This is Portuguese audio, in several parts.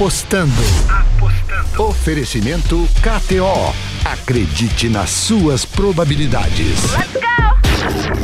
Apostando. Apostando. Oferecimento KTO. Acredite nas suas probabilidades. Let's go!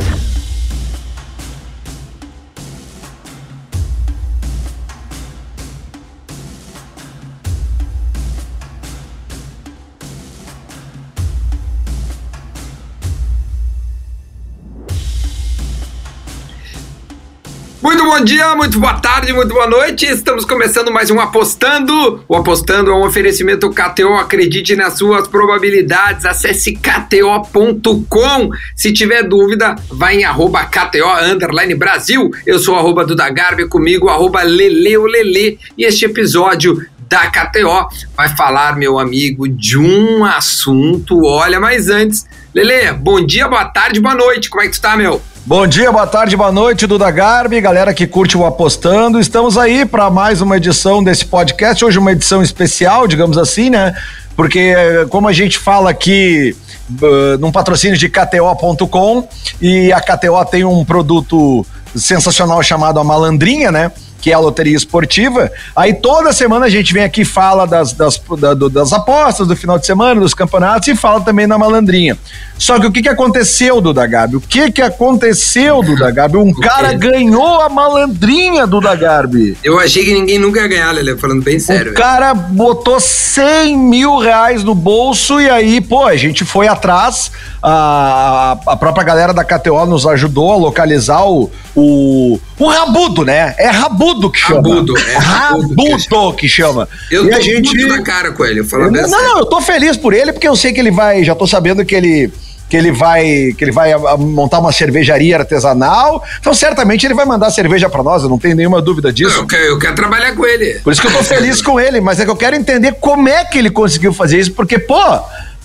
Muito bom dia, muito boa tarde, muito boa noite. Estamos começando mais um Apostando. O Apostando é um oferecimento KTO. Acredite nas suas probabilidades. Acesse kto.com. Se tiver dúvida, vai em arroba KTO Brasil. Eu sou arroba Duda Garbi, comigo arroba Leleolele. E este episódio da KTO vai falar, meu amigo, de um assunto. Olha, mas antes, Lele, bom dia, boa tarde, boa noite. Como é que tu tá, meu? Bom dia, boa tarde, boa noite, Duda Garbi, galera que curte o Apostando. Estamos aí para mais uma edição desse podcast. Hoje, uma edição especial, digamos assim, né? Porque, como a gente fala aqui uh, num patrocínio de KTO.com e a KTO tem um produto sensacional chamado a Malandrinha, né? Que é a loteria esportiva. Aí toda semana a gente vem aqui fala das, das, da, das apostas do final de semana, dos campeonatos e fala também na malandrinha. Só que o que, que aconteceu, Duda Gabi? O que, que aconteceu, Duda Gabi? Um cara ganhou a malandrinha, Duda Garbi. Eu achei que ninguém nunca ia ganhar, Lele, falando bem sério. O cara botou 100 mil reais no bolso e aí, pô, a gente foi atrás. A, a própria galera da KTO nos ajudou a localizar o, o, o Rabudo, né? É Rabudo que chama. Rabudo, é Rabudo, Rabudo que, chama. Eu e tô a gente... muito na cara com ele, falando Não, não, eu tô feliz por ele porque eu sei que ele vai, já tô sabendo que ele que ele vai que ele vai montar uma cervejaria artesanal. Então certamente ele vai mandar cerveja para nós, eu não tenho nenhuma dúvida disso. Eu quero, eu quero, trabalhar com ele. Por isso que eu tô feliz com ele, mas é que eu quero entender como é que ele conseguiu fazer isso, porque pô,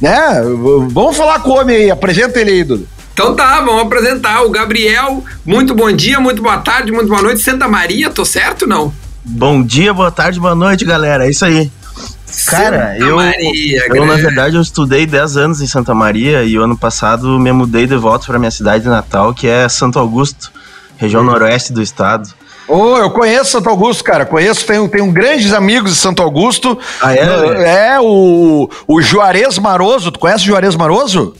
né? Vamos falar com o homem aí, apresenta ele aí, Dudu. Então tá, vamos apresentar o Gabriel. Muito bom dia, muito boa tarde, muito boa noite. Santa Maria, tô certo não? Bom dia, boa tarde, boa noite, galera. É isso aí. Cara, Santa eu, Maria, eu na verdade eu estudei 10 anos em Santa Maria e o ano passado me mudei de volta para minha cidade natal, que é Santo Augusto, região hum. noroeste do estado. Oh, eu conheço Santo Augusto, cara. Conheço, tenho, tenho grandes amigos de Santo Augusto. Ah, é? É, o, o Juarez Maroso. Tu conhece o Juarez Maroso?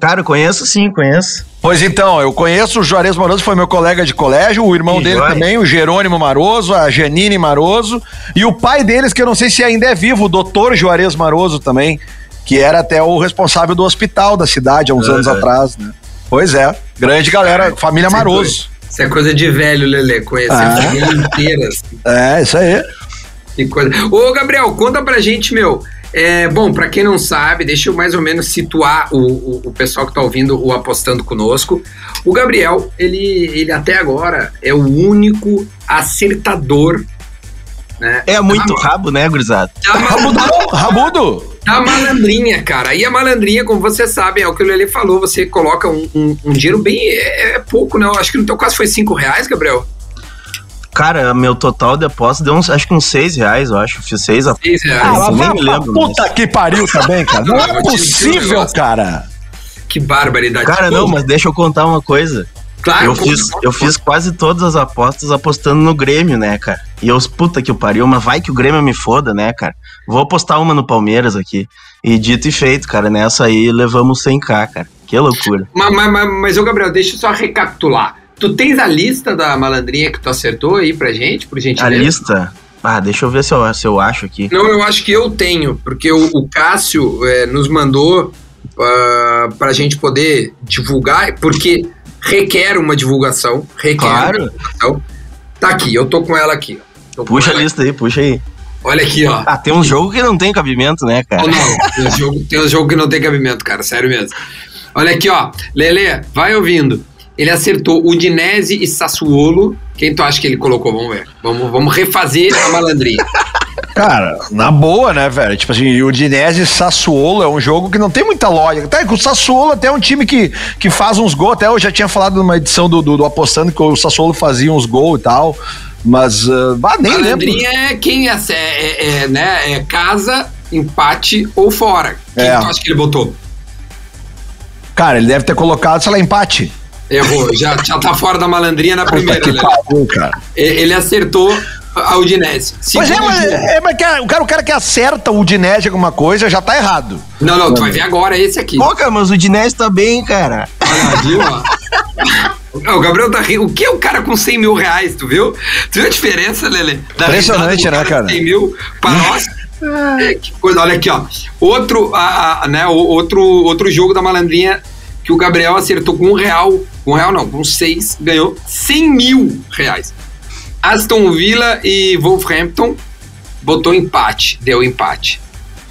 Cara, eu conheço sim, conheço. Pois então, eu conheço o Juarez Maroso, foi meu colega de colégio, o irmão que dele joia. também, o Jerônimo Maroso, a Janine Maroso, e o pai deles, que eu não sei se ainda é vivo, o doutor Juarez Maroso também, que era até o responsável do hospital da cidade há uns anos atrás, né? Pois é, grande galera, família Maroso. Isso é coisa de velho, Lele, conhecer ah. a família inteira. Assim. É, isso aí. Que coisa. Ô, Gabriel, conta pra gente, meu, é, bom, para quem não sabe, deixa eu mais ou menos situar o, o, o pessoal que está ouvindo o Apostando Conosco. O Gabriel, ele, ele até agora é o único acertador. Né? É muito da, rabo, né, gurizada? Rabudo! Rabudo! Da malandrinha, cara. E a malandrinha, como você sabe, é o que o Lele falou, você coloca um, um, um dinheiro bem... É, é, pouco, né? Eu acho que no teu caso foi cinco reais, Gabriel? Cara, meu total de aposta deu uns, acho que uns 6 reais, eu acho. Fiz 6 apostas. 6 reais. Ah, nem me lembro. Puta mas... que pariu também, cara. Não, é possível, cara. Que barbaridade. Cara, não, mas deixa eu contar uma coisa. Claro, eu fiz, eu fiz quase todas as apostas apostando no Grêmio, né, cara? E eu, puta que o pariu, mas vai que o Grêmio me foda, né, cara? Vou apostar uma no Palmeiras aqui. E dito e feito, cara, nessa aí levamos 100k, cara. Que loucura. Mas, mas, mas, mas ô Gabriel, deixa eu só recapitular. Tu tens a lista da malandrinha que tu acertou aí pra gente, por gentileza? A lista? Ah, deixa eu ver se eu, se eu acho aqui. Não, eu acho que eu tenho, porque o, o Cássio é, nos mandou uh, pra gente poder divulgar, porque requer uma divulgação. Requer claro. uma divulgação. Tá aqui, eu tô com ela aqui. Puxa a lista aí, puxa aí. Olha aqui, ó. Ah, tem um jogo que não tem cabimento, né, cara? Oh, não, tem um, jogo, tem um jogo que não tem cabimento, cara, sério mesmo. Olha aqui, ó. Lele, vai ouvindo. Ele acertou Udinese e Sassuolo. Quem tu acha que ele colocou? Vamos ver. Vamos, vamos refazer a malandrinha. Cara, na boa, né, velho? Tipo assim, o Udinese e Sassuolo é um jogo que não tem muita lógica. Até o Sassuolo até é um time que, que faz uns gols. Até eu já tinha falado numa edição do, do, do Apostando que o Sassuolo fazia uns gols e tal. Mas, uh, ah, nem Malandrinha lembro. é quem é, é, é, é, né, é casa, empate ou fora. Quem é. tu acha que ele botou? Cara, ele deve ter colocado, sei lá, empate. Errou, já, já tá fora da malandrinha na primeira. Que né? pariu, cara. Ele acertou A Udinese. Pois é, mas, é, mas o, cara, o cara que acerta o Udinese alguma coisa já tá errado. Não, não, tu vai ver agora esse aqui. Pô, cara, mas o Udinese tá bem, cara. Olha, viu, ó. o Gabriel tá rindo. O que é o cara com 100 mil reais, tu viu? Tu viu a diferença, Lele? Impressionante, né, cara? 100 mil para nós. que coisa, olha aqui, ó. Outro, a, a, né, outro, outro jogo da malandrinha que o Gabriel acertou com um real. Com um real não, com seis, ganhou 100 mil reais. Aston Villa e Wolverhampton botou empate, deu empate.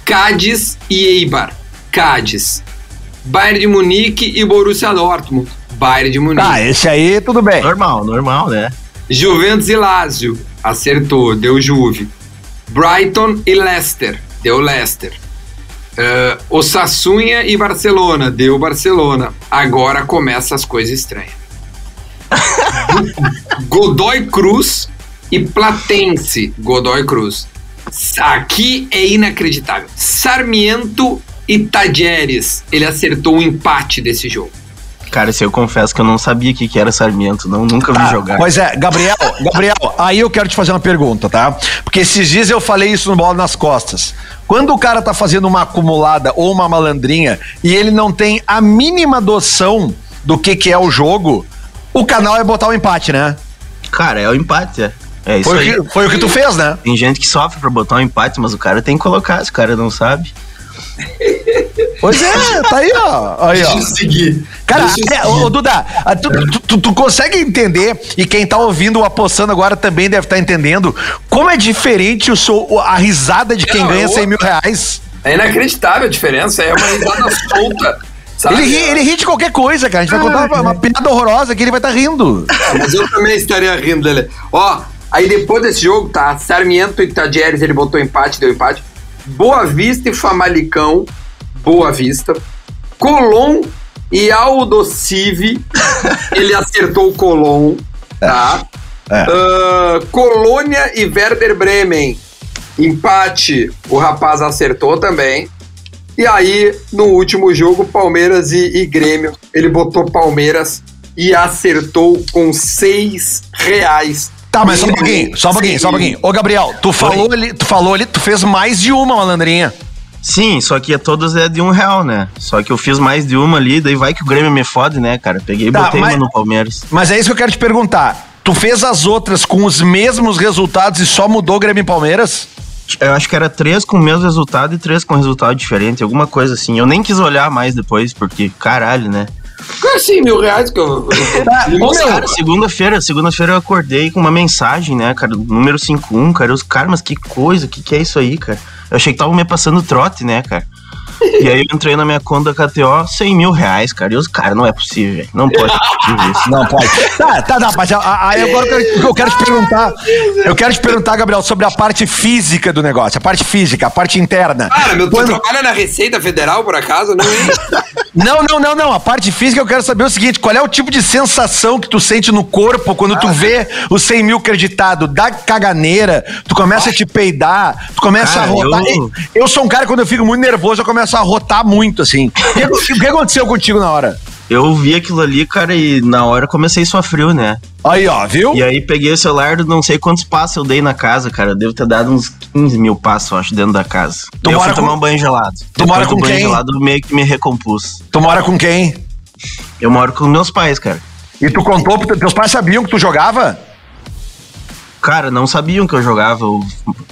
Cádiz e Eibar, Cádiz. Bayern de Munique e Borussia Dortmund, Bayern de Munique. Ah, esse aí tudo bem. Normal, normal, né? Juventus e Lazio, acertou, deu Juve. Brighton e Leicester, deu Leicester. Uh, Osassunha e Barcelona, deu Barcelona. Agora começa as coisas estranhas. Godoy Cruz e Platense, Godoy Cruz. Aqui é inacreditável. Sarmiento e Tajeres, ele acertou o um empate desse jogo. Cara, se eu confesso que eu não sabia que, que era Sarmiento, não, nunca vi ah, jogar. Pois é, Gabriel, Gabriel, aí eu quero te fazer uma pergunta, tá? Porque esses dias eu falei isso no Bola nas Costas. Quando o cara tá fazendo uma acumulada ou uma malandrinha e ele não tem a mínima noção do que que é o jogo, o canal é botar o empate, né? Cara, é o empate, é. É isso foi, aí. O que, foi o que tu fez, né? Tem gente que sofre pra botar um empate, mas o cara tem que colocar, se o cara não sabe. Pois é, tá aí, ó. Aí, ó. Deixa eu seguir. Cara, é, ô, Duda, tu, tu, tu, consegue entender, e quem tá ouvindo o Apostando agora também deve estar tá entendendo, como é diferente o seu, a risada de quem não, ganha 100 mil reais? É inacreditável a diferença, é uma risada solta. Ele ri, ele ri de qualquer coisa, cara. A gente vai contar uma, uma piada horrorosa que ele vai estar tá rindo. É, mas eu também estaria rindo dele. Ó, aí depois desse jogo, tá? Sarmiento e Tadieres, ele botou empate, deu empate. Boa Vista e Famalicão, Boa Vista. Colom e Aldo Civi, ele acertou o Colom, tá? É. Uh, Colônia e Werder Bremen, empate, o rapaz acertou também. E aí, no último jogo, Palmeiras e, e Grêmio, ele botou Palmeiras e acertou com seis reais. Tá, mas só um pouquinho, só um pouquinho, só um pouquinho. Ô, Gabriel, tu falou ali, tu falou ali, tu fez mais de uma malandrinha. Sim, só que todas é de um real, né? Só que eu fiz mais de uma ali, daí vai que o Grêmio me fode, né, cara? Peguei e tá, botei mas, uma no Palmeiras. Mas é isso que eu quero te perguntar. Tu fez as outras com os mesmos resultados e só mudou o Grêmio e Palmeiras? Eu acho que era três com o mesmo resultado e três com resultado diferente, alguma coisa assim. Eu nem quis olhar mais depois, porque caralho, né? Assim, mil reais que eu. cara, segunda-feira, segunda-feira eu acordei com uma mensagem, né, cara? Número 51, cara. Os caras, mas que coisa, que que é isso aí, cara? Eu achei que tava me passando trote, né, cara? E aí eu entrei na minha conta da KTO, 100 mil reais, cara. E os caras, não é possível, Não pode isso. Não pode. Tá, tá, não, mas aí agora eu quero, eu quero te perguntar. Eu quero te perguntar, Gabriel, sobre a parte física do negócio, a parte física, a parte interna. Cara, meu, Quando... tu trabalha na Receita Federal, por acaso? Não, é não, não, não, não. A parte física eu quero saber o seguinte: qual é o tipo de sensação que tu sente no corpo quando ah, tu vê os 100 mil creditado? Dá caganeira, tu começa a te peidar, tu começa cara, a rodar. Eu... eu sou um cara, quando eu fico muito nervoso, eu começo começou a rotar muito, assim. O que, o que aconteceu contigo na hora? Eu vi aquilo ali, cara, e na hora comecei a sofrer, né? Aí, ó, viu? E aí peguei o celular, não sei quantos passos eu dei na casa, cara. Eu devo ter dado uns 15 mil passos, acho, dentro da casa. Tu eu fui com... tomar um banho gelado. Tu Depois mora com banho quem? gelado meio que me recompus. Tu mora com quem? Eu moro com meus pais, cara. E tu contou, teus pais sabiam que tu jogava? Cara, não sabiam que eu jogava. Eu,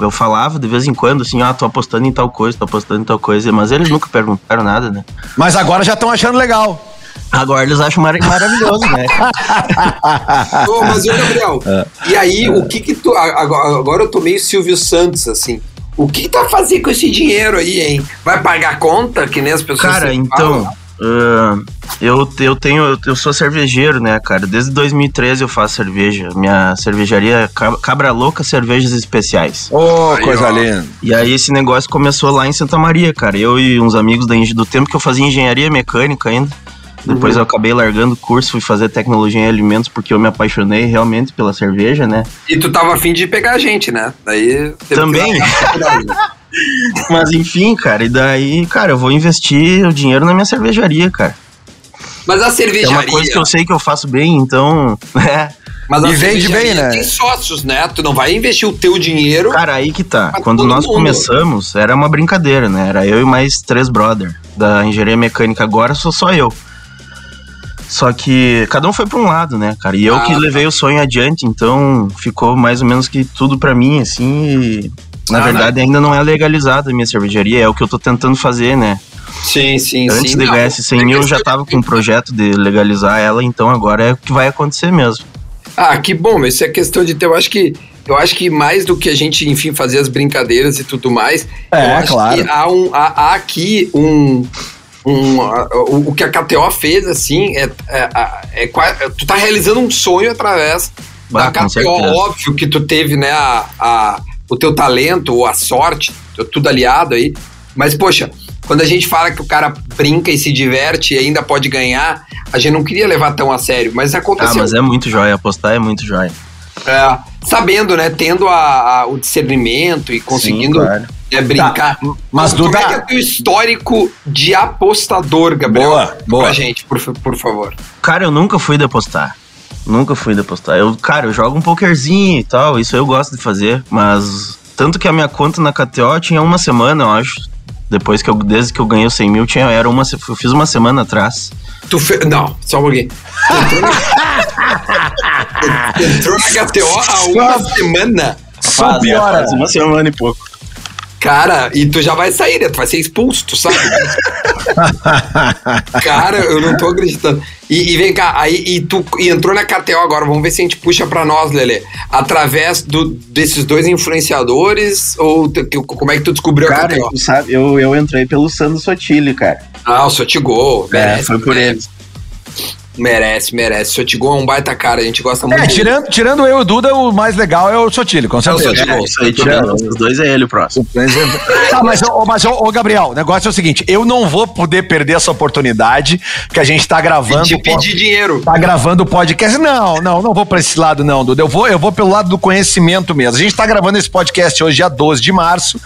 eu falava de vez em quando, assim, ah, tô apostando em tal coisa, tô apostando em tal coisa. Mas eles nunca perguntaram nada, né? Mas agora já estão achando legal. Agora eles acham mar maravilhoso, né? Ô, mas o Gabriel, é. e aí, o que que tu. Agora, agora eu tô meio Silvio Santos, assim. O que, que tu vai fazer com esse dinheiro aí, hein? Vai pagar conta, que nem as pessoas. Cara, então. Falam? Uh, eu, eu tenho, eu sou cervejeiro, né, cara? Desde 2013 eu faço cerveja. Minha cervejaria é Cabra Louca Cervejas Especiais. Oh, aí, coisa ó. linda. E aí esse negócio começou lá em Santa Maria, cara. Eu e uns amigos do tempo que eu fazia engenharia mecânica ainda. Depois uhum. eu acabei largando o curso, fui fazer tecnologia em alimentos porque eu me apaixonei realmente pela cerveja, né? E tu tava afim de pegar a gente, né? Daí. Também. Mas enfim, cara, e daí, cara, eu vou investir o dinheiro na minha cervejaria, cara. Mas a cervejaria. É uma coisa que eu sei que eu faço bem, então, é. Mas e vende bem, né? Tem sócios, né? Tu não vai investir o teu dinheiro. Cara, aí que tá. Quando nós mundo. começamos, era uma brincadeira, né? Era eu e mais três brother da engenharia mecânica. Agora sou só eu. Só que cada um foi para um lado, né, cara? E eu ah, que levei tá. o sonho adiante, então ficou mais ou menos que tudo para mim, assim. E, na ah, verdade, né? ainda não é legalizada a minha cervejaria, é o que eu tô tentando fazer, né? Sim, sim, Antes sim. de ganhar esses 100 mil, eu já tava com um projeto de legalizar ela, então agora é o que vai acontecer mesmo. Ah, que bom, mas isso é questão de ter. Eu acho que. Eu acho que mais do que a gente, enfim, fazer as brincadeiras e tudo mais, é, eu acho claro. que há, um, há, há aqui um, um, o, o, que a KTO fez, assim, é, é, é, é, tu tá realizando um sonho através bah, da KTO. Óbvio que tu teve, né, a, a, o teu talento ou a sorte, tudo aliado aí. Mas, poxa, quando a gente fala que o cara brinca e se diverte e ainda pode ganhar, a gente não queria levar tão a sério, mas aconteceu. Ah, mas é muito jóia, apostar é muito jóia. É, sabendo, né, tendo a, a, o discernimento e conseguindo Sim, claro. é, brincar. Tá, mas Como Duda... é que é o teu histórico de apostador, Gabriel? Boa, boa. Pra gente, por, por favor. Cara, eu nunca fui de apostar. Nunca fui de apostar. Eu, cara, eu jogo um pokerzinho e tal, isso eu gosto de fazer, mas tanto que a minha conta na KTO tinha uma semana, eu acho. Depois que eu, desde que eu ganhei os 100 mil, tinha, era uma, eu fiz uma semana atrás. Tu fe... Não, só um pouquinho. entrou na, entrou na KTO há uma semana. Só piora. Faz uma semana e pouco. Cara, e tu já vai sair, né? Tu vai ser expulso, tu sabe? Cara, eu não tô acreditando. E, e, vem cá, aí e tu e entrou na KTO agora, vamos ver se a gente puxa pra nós, Lele. Através do, desses dois influenciadores, ou como é que tu descobriu cara, a KTO? Cara, sabe, eu, eu entrei pelo Sandro Sotile, cara. Ah, o Sotigol. É, foi por ele. Merece, merece. Sotigo é um baita cara, a gente gosta muito. É, tirando, tirando eu e o Duda, o mais legal é o Sotilho, com certeza. É, o Sotilho, é, isso aí, tirando. Os dois é ele o próximo. tá, mas, mas ô, Gabriel, o negócio é o seguinte: eu não vou poder perder essa oportunidade que a gente tá gravando. E te pedir dinheiro. Tá gravando o podcast. Não, não, não vou pra esse lado, não, Duda. Eu vou, eu vou pelo lado do conhecimento mesmo. A gente tá gravando esse podcast hoje, dia 12 de março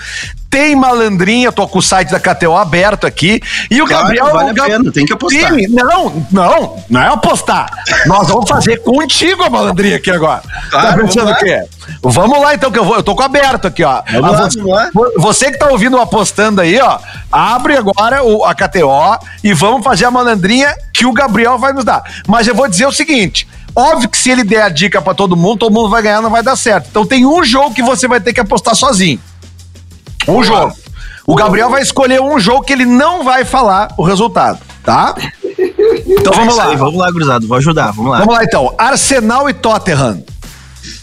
tem malandrinha, tô com o site da KTO aberto aqui. E o claro, Gabriel. Vale a pena, tem que apostar. Sim, não, não, não é apostar. Nós vamos fazer contigo a malandrinha aqui agora. Claro, tá pensando o quê? Vamos lá então, que eu vou. Eu tô com aberto aqui, ó. Vamos lá, você, vamos lá. você que tá ouvindo apostando aí, ó, abre agora o, a KTO e vamos fazer a malandrinha que o Gabriel vai nos dar. Mas eu vou dizer o seguinte. Óbvio que se ele der a dica para todo mundo, todo mundo vai ganhar, não vai dar certo. Então tem um jogo que você vai ter que apostar sozinho. Um jogo. O Gabriel vai escolher um jogo que ele não vai falar o resultado, tá? Então vamos lá. Aí, vamos lá, gurizado. Vou ajudar. Vamos lá. Vamos lá então. Arsenal e Tottenham.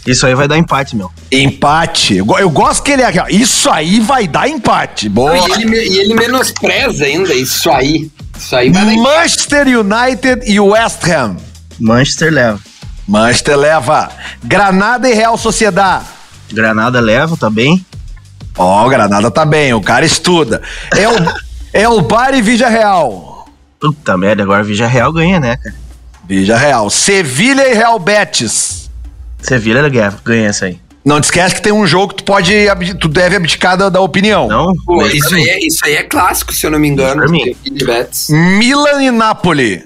Isso aí vai dar empate, meu. Empate. Eu gosto que ele é. Isso aí vai dar empate. Boa. Não, e, ele, e ele menospreza ainda isso aí. Isso aí vai Manchester United e West Ham. Manchester leva. Manchester leva. Granada e Real Sociedade. Granada leva também. Ó, oh, Granada tá bem, o cara estuda. É o, é o Bar e Vija Real. Puta merda, agora Vija Real ganha, né, cara? Vija Real. Sevilha e Real Betis. Sevilha ganha essa aí. Não te esquece que tem um jogo que tu pode, tu deve abdicar da, da opinião. Não, Pô, isso, aí é, isso aí é clássico, se eu não me engano. Pra mim. Milan e Napoli.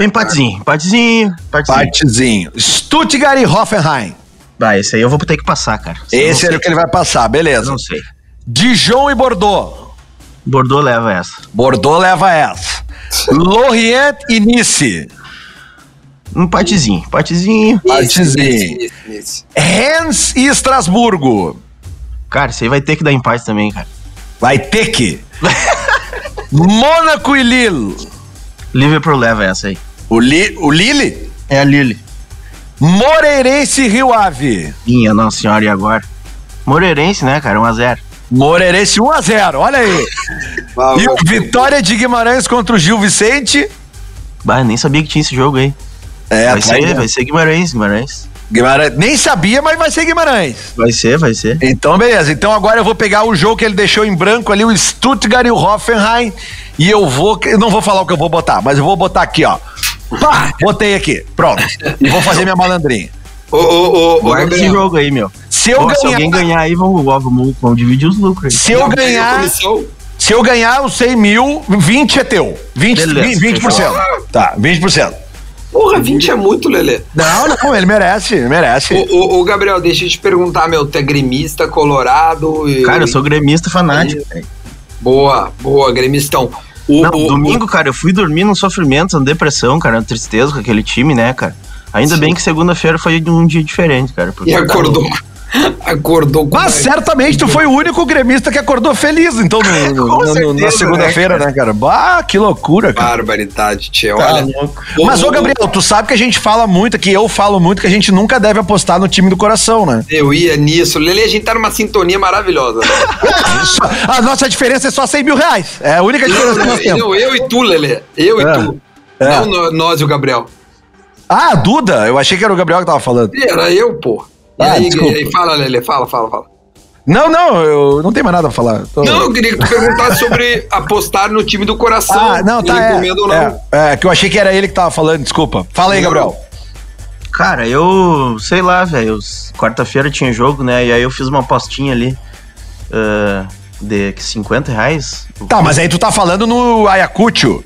Empatezinho, empatezinho, empatezinho. Empatezinho. Stuttgart e Hoffenheim. Bah, esse aí eu vou ter que passar, cara. esse é o que ele vai passar, beleza. Não sei. Dijon e Bordeaux. Bordeaux leva essa. Bordeaux leva essa. Lorient e Nice. Um partezinho, partezinho. Partezinho. Rennes e Estrasburgo. Cara, isso aí vai ter que dar empate também, cara. Vai ter que. Mônaco e Lille. Liverpool leva essa aí. O, Li, o Lille? É a Lille. Moreirense Rio Ave. Minha Nossa Senhora, e agora? Moreirense, né, cara? 1x0. Moreirense 1x0, olha aí. e o Vitória de Guimarães contra o Gil Vicente. Bah, nem sabia que tinha esse jogo aí. É, vai, ser, vai ser Guimarães, Guimarães. Guimarães. Nem sabia, mas vai ser Guimarães. Vai ser, vai ser. Então, beleza. Então agora eu vou pegar o jogo que ele deixou em branco ali, o Stuttgart e o Hoffenheim. E eu vou. Eu não vou falar o que eu vou botar, mas eu vou botar aqui, ó. Pá, botei aqui. Pronto. E vou fazer minha malandrinha. Ô, ô, ô, Guarda esse jogo aí, meu. Se eu Pô, ganhar. Se alguém ganhar aí, vamos, vamos, vamos dividir os lucros aí. Se eu ganhar. Se eu ganhar os 100 mil, 20 é teu. 20%. Beleza, 20%. Tá, 20%. Porra, 20 é muito, Lelê. Não, não, ele merece, ele merece. Ô, Gabriel, deixa eu te perguntar, meu, tu é gremista, colorado? E... Cara, eu sou gremista fanático. Boa, boa, gremistão. O, não, o, domingo, o... cara, eu fui dormir num sofrimento, numa depressão, cara, tristeza com aquele time, né, cara? Ainda Sim. bem que segunda-feira foi um dia diferente, cara. E acordou. Acordou com Mas certamente tu foi o único gremista que acordou feliz, então, no, no, no, na segunda-feira, né, né, cara? Bah, que loucura, cara. Barbaridade, tia. Tá olha. Mas, ô, Gabriel, tu sabe que a gente fala muito, que eu falo muito, que a gente nunca deve apostar no time do coração, né? Eu ia nisso. Lele, a gente tá numa sintonia maravilhosa. Né? a nossa diferença é só 100 mil reais. É a única diferença não, que nós temos. Eu, eu e tu, Lele. Eu é. e tu. É. Não nós e o Gabriel. Ah, Duda? Eu achei que era o Gabriel que tava falando. Era eu, pô. E ah, aí, aí, fala, Lele, fala, fala, fala. Não, não, eu não tenho mais nada pra falar. Tô... Não, eu queria que tu perguntasse sobre apostar no time do coração. Ah, não, tá. É, é, é, que eu achei que era ele que tava falando, desculpa. Fala aí, não. Gabriel. Cara, eu sei lá, velho. Quarta-feira tinha jogo, né? E aí eu fiz uma apostinha ali. Uh, de 50 reais. Tá, mas aí tu tá falando no Ayacucho.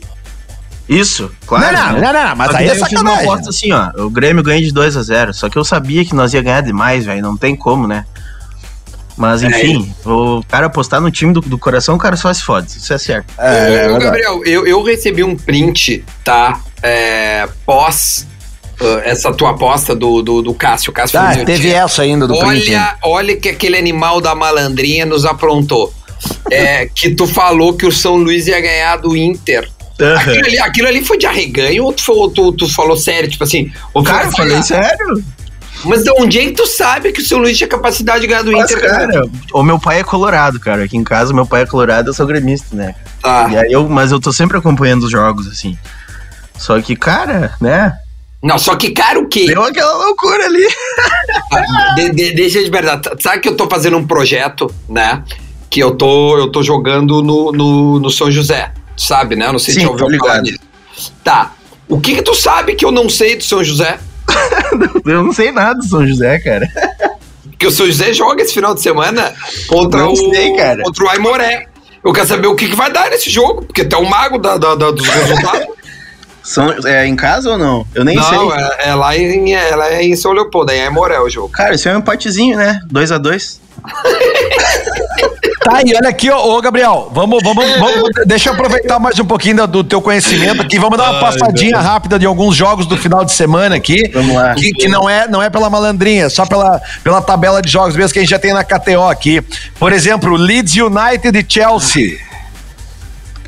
Isso, claro. Não, não, né? não, não, mas aí é sacanagem. Eu fiz uma aposta assim, ó. O Grêmio ganha de 2 a 0 Só que eu sabia que nós ia ganhar demais, velho. Não tem como, né? Mas é, enfim, é. o cara apostar no time do, do, coração, o cara só se fode. Isso é certo. É, é Gabriel, eu, eu recebi um print, tá? É, pós uh, essa tua aposta do, do, do Cássio. Cássio ah, teve essa ainda do olha, print. Olha que aquele animal da malandrinha nos aprontou. é, que tu falou que o São Luís ia ganhar do Inter Uhum. Aquilo, ali, aquilo ali foi de arreganho ou tu, tu, tu falou sério? Tipo assim, o cara, eu falei sério. Mas de onde é que tu sabe que o seu Luiz tinha capacidade de ganhar do Mas, Inter? Cara, o meu pai é colorado, cara. Aqui em casa, meu pai é colorado, eu sou gremista, né? Tá. E aí eu, mas eu tô sempre acompanhando os jogos, assim. Só que, cara, né? Não, só que, cara, o quê? Deu aquela loucura ali. Ah, de, de, deixa de verdade. Sabe que eu tô fazendo um projeto, né? Que eu tô, eu tô jogando no, no, no São José sabe, né? Eu não sei Sim, se já ouviu falar disso. Tá. O que que tu sabe que eu não sei do São José? eu não sei nada do São José, cara. Que o São José joga esse final de semana contra não o sei, cara. contra o Aimoré. Eu quero saber o que, que vai dar nesse jogo, porque tu é o mago da, da, da dos resultados. São, é em casa ou não? Eu nem não, sei. Não, é, é, lá em, ela é em São Leopoldo, é em Aimoré o jogo. Cara, isso é um empatezinho, né? 2 a 2 Tá aí, olha aqui, ô, ô Gabriel, vamos, vamos, vamos, deixa eu aproveitar mais um pouquinho do teu conhecimento aqui, vamos dar uma passadinha rápida de alguns jogos do final de semana aqui, vamos lá. Que, que, não é, não é pela malandrinha, só pela, pela tabela de jogos mesmo que a gente já tem na KTO aqui. Por exemplo, Leeds United e Chelsea.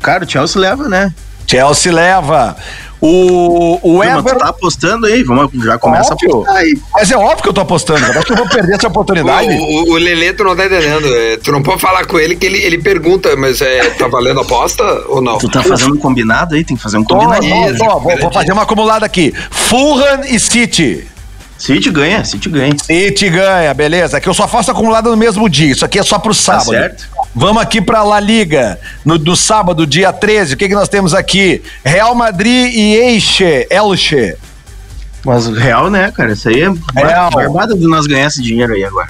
Cara, o Chelsea leva, né? Chelsea leva. O, o Everton. tá apostando aí, vamos, já começa óbvio. a apostar aí. Mas é óbvio que eu tô apostando, cara. Acho que eu vou perder essa oportunidade. O, o, o Lelê, tu não tá entendendo. É, tu não pode falar com ele que ele, ele pergunta, mas é, tá valendo a aposta ou não? Tu tá fazendo um combinado aí? Tem que fazer um combinado. Tô, vou, vou fazer uma acumulada aqui. Fulham e City. City ganha, City ganha. City ganha, beleza. Que eu só faço acumulada no mesmo dia. Isso aqui é só pro tá sábado. Tá certo. Vamos aqui pra La Liga. No, no sábado, dia 13, o que, que nós temos aqui? Real Madrid e Eixe, Elche. Mas Real, né, cara? Isso aí é Real. barbada de nós ganhar esse dinheiro aí agora.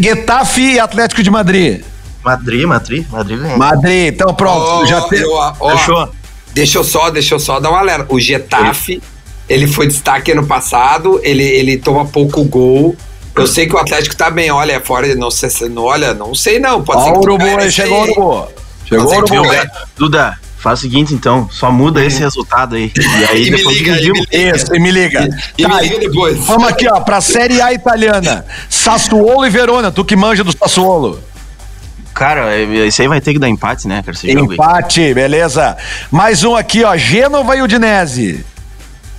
Getafe e Atlético de Madrid. Madrid, Madrid, Madrid ganha. Madrid, então pronto. Oh, já tem. Fechou. Deixa eu só, deixa eu só dar uma alerta. O Getafe. Ele foi destaque ano passado, ele, ele toma pouco gol. Eu sei que o Atlético tá bem, olha, fora, não sei, não, olha, não sei não, pode ser que Urubu, chegou o Urubu. Chegou o Urubu. Duda, faz o seguinte então, só muda esse resultado aí. E aí e depois me liga, e me liga. Isso, e me liga. E, tá, me liga depois. Vamos aqui, ó, pra Série A italiana. Sassuolo e Verona, tu que manja do Sassuolo. Cara, isso aí vai ter que dar empate, né, cara? Empate, beleza. Mais um aqui, ó, Gênova e Udinese.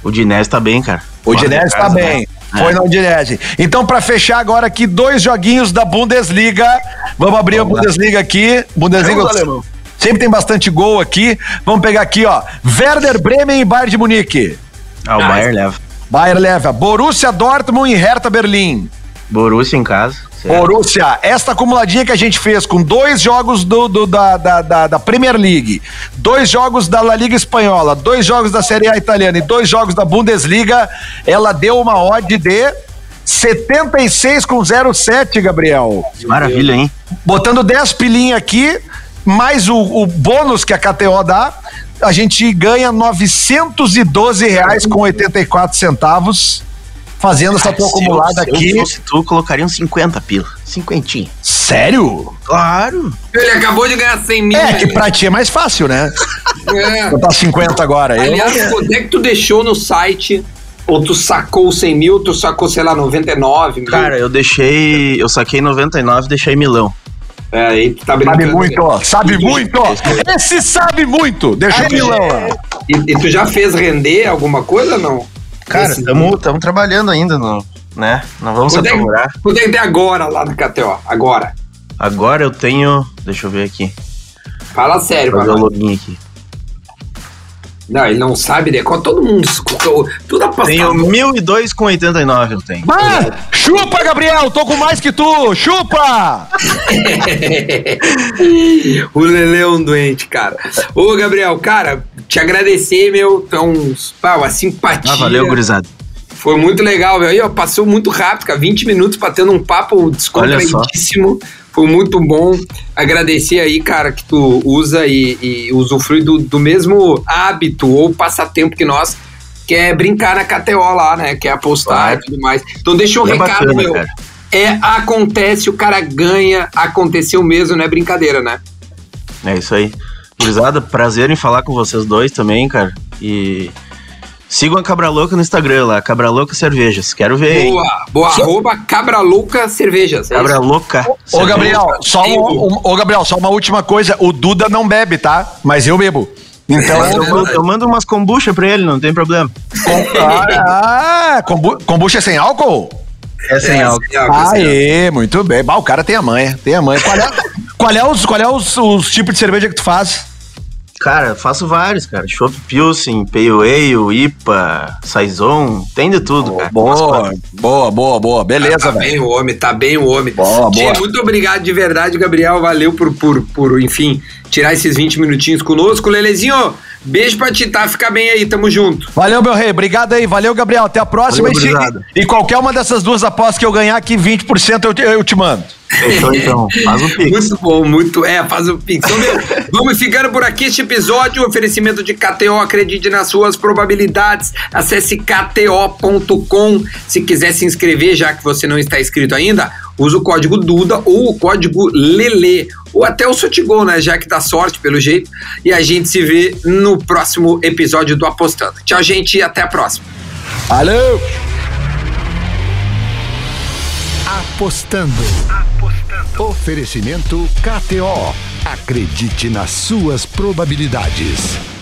O Dinese tá bem, cara. O Dinese tá bem. Né? Foi é. no Dinese. Então, para fechar agora aqui, dois joguinhos da Bundesliga. Vamos abrir Vamos a Bundesliga lá. aqui. Bundesliga. Vamos, sempre tem bastante gol aqui. Vamos pegar aqui, ó. Werder Bremen e Bayern de Munique. Ah, o Bayern leva. Bayern leva. Borussia Dortmund e Hertha Berlim. Borussia em casa. Certo. Borussia, esta acumuladinha que a gente fez com dois jogos do, do da, da, da, da, Premier League, dois jogos da La Liga Espanhola, dois jogos da Série A Italiana e dois jogos da Bundesliga, ela deu uma odd de 76 com 07, Gabriel. Maravilha, hein? Botando 10 pilinha aqui, mais o, o bônus que a KTO dá, a gente ganha 912 reais com 84 centavos fazendo essa tua acumulada aqui. Se fosse tu, colocaria uns 50 pila. Cinquentinho. Sério? Claro. Ele acabou de ganhar 100 mil. É, que pra ti é mais fácil, né? É. Botar 50 agora. Aliás, eu... quando é que tu deixou no site ou tu sacou 100 mil, ou tu sacou, sei lá, 99 mil? Cara, eu deixei. Eu saquei 99 e deixei milão. É, aí tu tá brincando. Sabe muito, ó. Sabe muito, ó. Esse sabe muito. Deixa o milão, ó. E, e, tu já fez render alguma coisa ou não? Cara, estamos trabalhando ainda, no, né? Não vamos quando apavorar. É, quando é que agora lá no KTO? Agora. Agora eu tenho. Deixa eu ver aqui. Fala sério, Vou fazer o login aqui. Não, ele não sabe decorar. Todo mundo escutou. Tudo apostado. Tenho 1.002 com 89, eu tenho. Ah, chupa, Gabriel! Tô com mais que tu! Chupa! o Lele é um doente, cara. Ô, Gabriel, cara, te agradecer, meu. Então, pá, uma simpatia. Ah, valeu, gurizada. Foi muito legal, ó, passou muito rápido, cara. 20 minutos batendo um papo descontraidíssimo. Foi muito bom agradecer aí, cara, que tu usa e, e usufrui do, do mesmo hábito ou passatempo que nós, que é brincar na KTO lá, né? Que é apostar claro. e tudo mais. Então deixa um é recado, bacana, meu. Cara. É, acontece, o cara ganha, aconteceu mesmo, não é brincadeira, né? É isso aí. Gurizada, prazer em falar com vocês dois também, cara. E Sigam a Cabra Louca no Instagram lá, Cabra Louca Cervejas. Quero ver. Boa, hein? boa. Arroba Cabra Louca Cervejas. É Cabra Louca. Ô, Gabriel, só um, ô, Gabriel, só uma última coisa. O Duda não bebe, tá? Mas eu bebo. Então eu, mando, eu mando umas kombucha pra ele, não tem problema. Ah, kombu, kombucha é sem álcool? É sem é, álcool. Sem álcool Aê, muito bem. Bah, o cara tem a manha, tem a manha. Qual é, qual é, os, qual é os, os tipos de cerveja que tu faz? Cara, faço vários, cara. Chopp Pilsen, Pale Ale, IPA, Saison, tem de tudo, oh, cara. Boa, boa, boa, boa. Beleza, ah, tá velho. bem o homem, tá bem o homem. Boa, boa. muito obrigado de verdade, Gabriel. Valeu por, por, por, enfim, tirar esses 20 minutinhos conosco. Lelezinho, Beijo pra ti, tá? Fica bem aí, tamo junto. Valeu, meu rei. Obrigado aí. Valeu, Gabriel. Até a próxima. Valeu, e, e, qualquer uma dessas duas apostas que eu ganhar aqui, 20% eu te, eu te mando. Fechou então. Faz o Pix. Muito bom, muito. É, faz o Pix. Então, meu, vamos ficando por aqui este episódio. Oferecimento de KTO. Acredite nas suas probabilidades. Acesse kto.com. Se quiser se inscrever, já que você não está inscrito ainda usa o código Duda ou o código Lele, ou até o Sotigol, né? Já que dá sorte, pelo jeito. E a gente se vê no próximo episódio do Apostando. Tchau, gente, e até a próxima. Valeu! Apostando. Apostando. Oferecimento KTO. Acredite nas suas probabilidades.